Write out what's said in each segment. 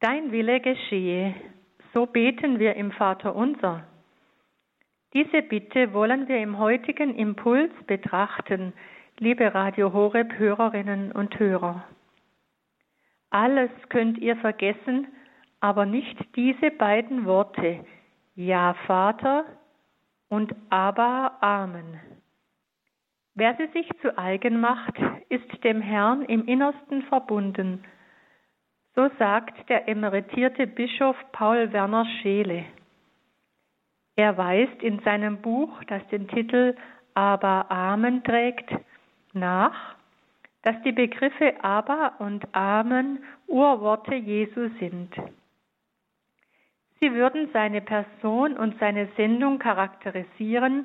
Dein Wille geschehe, so beten wir im Vater unser. Diese Bitte wollen wir im heutigen Impuls betrachten, liebe Radio Horeb Hörerinnen und Hörer. Alles könnt ihr vergessen, aber nicht diese beiden Worte, Ja Vater und Aber Amen. Wer sie sich zu eigen macht, ist dem Herrn im Innersten verbunden. So sagt der emeritierte Bischof Paul Werner Scheele. Er weist in seinem Buch, das den Titel Aber Amen trägt, nach, dass die Begriffe Aber und Amen Urworte Jesu sind. Sie würden seine Person und seine Sendung charakterisieren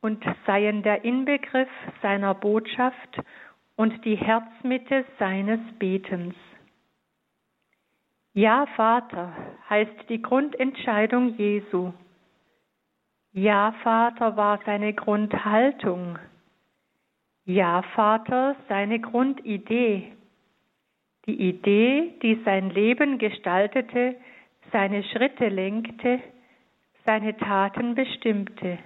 und seien der Inbegriff seiner Botschaft und die Herzmitte seines Betens. Ja, Vater heißt die Grundentscheidung Jesu. Ja, Vater war seine Grundhaltung. Ja, Vater seine Grundidee. Die Idee, die sein Leben gestaltete, seine Schritte lenkte, seine Taten bestimmte.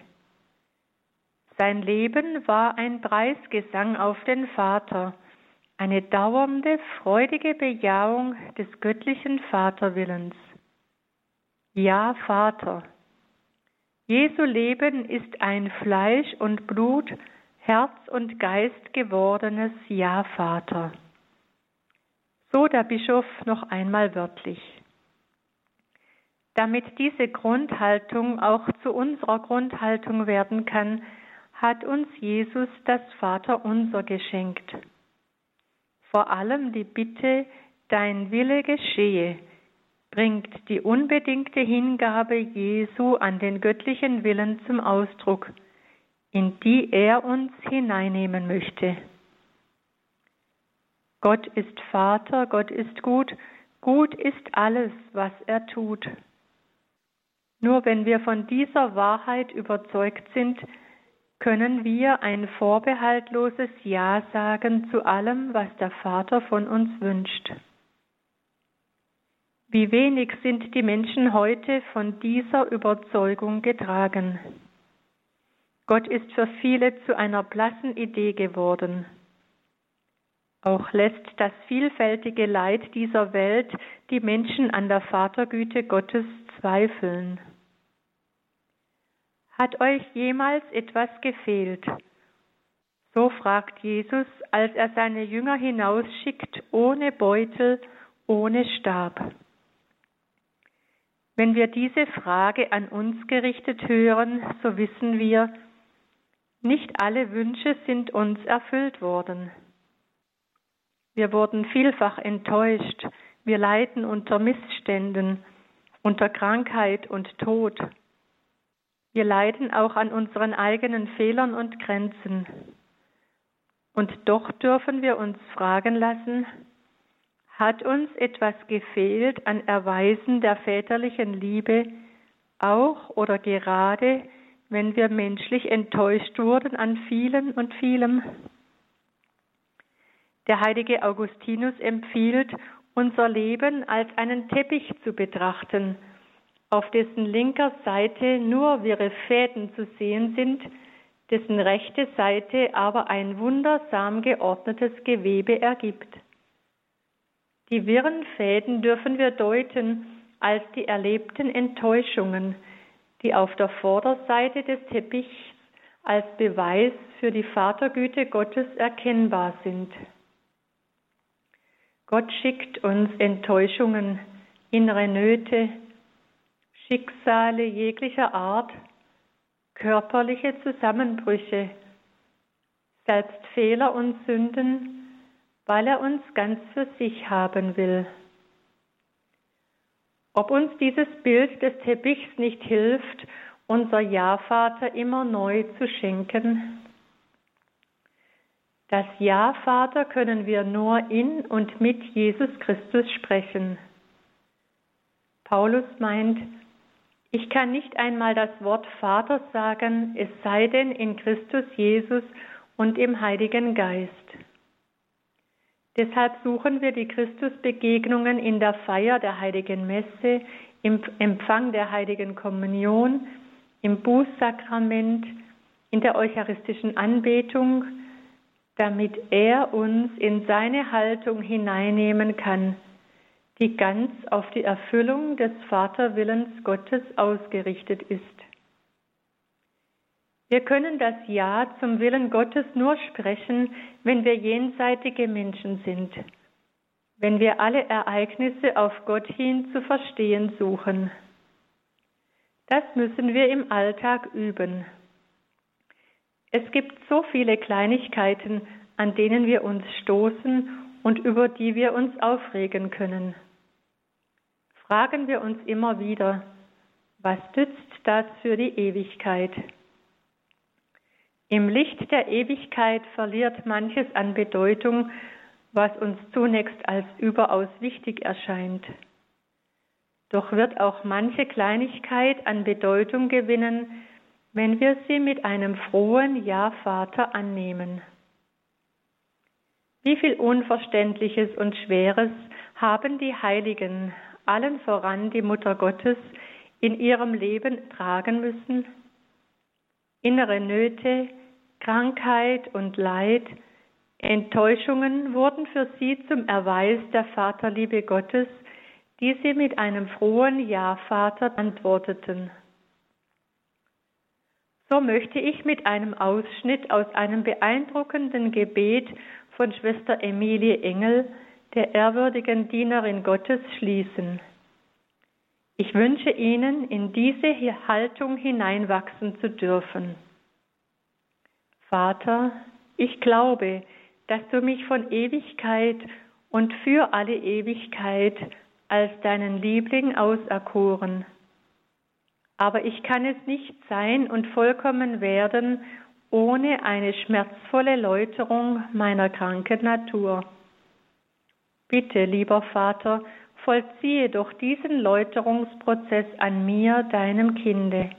Sein Leben war ein Preisgesang auf den Vater, eine dauernde, freudige Bejahung des göttlichen Vaterwillens. Ja, Vater. Jesu Leben ist ein Fleisch und Blut, Herz und Geist gewordenes Ja, Vater. So der Bischof noch einmal wörtlich. Damit diese Grundhaltung auch zu unserer Grundhaltung werden kann, hat uns Jesus das Vaterunser geschenkt. Vor allem die Bitte, dein Wille geschehe, bringt die unbedingte Hingabe Jesu an den göttlichen Willen zum Ausdruck, in die er uns hineinnehmen möchte. Gott ist Vater, Gott ist gut, gut ist alles, was er tut. Nur wenn wir von dieser Wahrheit überzeugt sind, können wir ein vorbehaltloses Ja sagen zu allem, was der Vater von uns wünscht. Wie wenig sind die Menschen heute von dieser Überzeugung getragen. Gott ist für viele zu einer blassen Idee geworden. Auch lässt das vielfältige Leid dieser Welt die Menschen an der Vatergüte Gottes zweifeln. Hat euch jemals etwas gefehlt? So fragt Jesus, als er seine Jünger hinausschickt, ohne Beutel, ohne Stab. Wenn wir diese Frage an uns gerichtet hören, so wissen wir, nicht alle Wünsche sind uns erfüllt worden. Wir wurden vielfach enttäuscht, wir leiden unter Missständen, unter Krankheit und Tod. Wir leiden auch an unseren eigenen Fehlern und Grenzen. Und doch dürfen wir uns fragen lassen, hat uns etwas gefehlt an Erweisen der väterlichen Liebe, auch oder gerade, wenn wir menschlich enttäuscht wurden an vielen und vielem? Der heilige Augustinus empfiehlt, unser Leben als einen Teppich zu betrachten – auf dessen linker Seite nur wirre Fäden zu sehen sind, dessen rechte Seite aber ein wundersam geordnetes Gewebe ergibt. Die wirren Fäden dürfen wir deuten als die erlebten Enttäuschungen, die auf der Vorderseite des Teppichs als Beweis für die Vatergüte Gottes erkennbar sind. Gott schickt uns Enttäuschungen, innere Nöte, Schicksale jeglicher Art, körperliche Zusammenbrüche, selbst Fehler und Sünden, weil er uns ganz für sich haben will. Ob uns dieses Bild des Teppichs nicht hilft, unser Ja-Vater immer neu zu schenken? Das Ja-Vater können wir nur in und mit Jesus Christus sprechen. Paulus meint, ich kann nicht einmal das Wort Vater sagen, es sei denn in Christus Jesus und im Heiligen Geist. Deshalb suchen wir die Christusbegegnungen in der Feier der heiligen Messe, im Empfang der heiligen Kommunion, im Bußsakrament, in der eucharistischen Anbetung, damit er uns in seine Haltung hineinnehmen kann, die ganz auf die Erfüllung des Vaterwillens Gottes ausgerichtet ist. Wir können das Ja zum Willen Gottes nur sprechen, wenn wir jenseitige Menschen sind, wenn wir alle Ereignisse auf Gott hin zu verstehen suchen. Das müssen wir im Alltag üben. Es gibt so viele Kleinigkeiten, an denen wir uns stoßen und über die wir uns aufregen können. Fragen wir uns immer wieder, was nützt das für die Ewigkeit? Im Licht der Ewigkeit verliert manches an Bedeutung, was uns zunächst als überaus wichtig erscheint. Doch wird auch manche Kleinigkeit an Bedeutung gewinnen, wenn wir sie mit einem frohen Ja, Vater annehmen. Wie viel Unverständliches und Schweres haben die Heiligen, allen voran die Mutter Gottes, in ihrem Leben tragen müssen? Innere Nöte, Krankheit und Leid, Enttäuschungen wurden für sie zum Erweis der Vaterliebe Gottes, die sie mit einem frohen Ja, Vater antworteten. So möchte ich mit einem Ausschnitt aus einem beeindruckenden Gebet von Schwester Emilie Engel, der ehrwürdigen Dienerin Gottes, schließen. Ich wünsche Ihnen, in diese Haltung hineinwachsen zu dürfen. Vater, ich glaube, dass du mich von Ewigkeit und für alle Ewigkeit als deinen Liebling auserkoren. Aber ich kann es nicht sein und vollkommen werden ohne eine schmerzvolle Läuterung meiner kranken Natur. Bitte, lieber Vater, vollziehe doch diesen Läuterungsprozess an mir, deinem Kinde.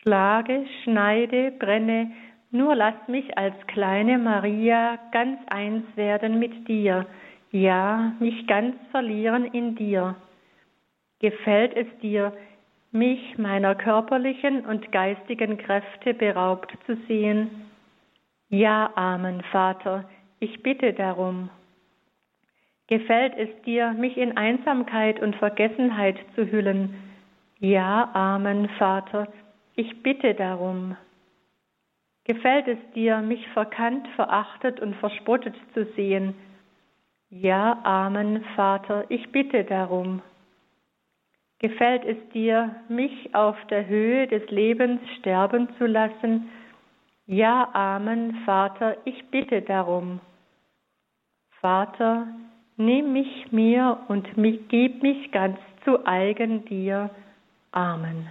Schlage, schneide, brenne, nur lass mich als kleine Maria ganz eins werden mit dir, ja, mich ganz verlieren in dir. Gefällt es dir, mich meiner körperlichen und geistigen Kräfte beraubt zu sehen? Ja, Amen, Vater, ich bitte darum. Gefällt es dir, mich in Einsamkeit und Vergessenheit zu hüllen? Ja, Amen, Vater, ich bitte darum. Gefällt es dir, mich verkannt, verachtet und verspottet zu sehen? Ja, Amen, Vater, ich bitte darum. Gefällt es dir, mich auf der Höhe des Lebens sterben zu lassen? Ja, Amen, Vater, ich bitte darum. Vater, nimm mich mir und gib mich ganz zu eigen dir. Amen.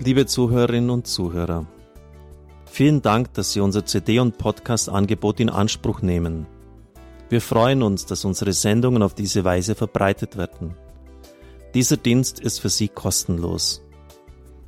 Liebe Zuhörerinnen und Zuhörer, vielen Dank, dass Sie unser CD- und Podcast-Angebot in Anspruch nehmen. Wir freuen uns, dass unsere Sendungen auf diese Weise verbreitet werden. Dieser Dienst ist für Sie kostenlos.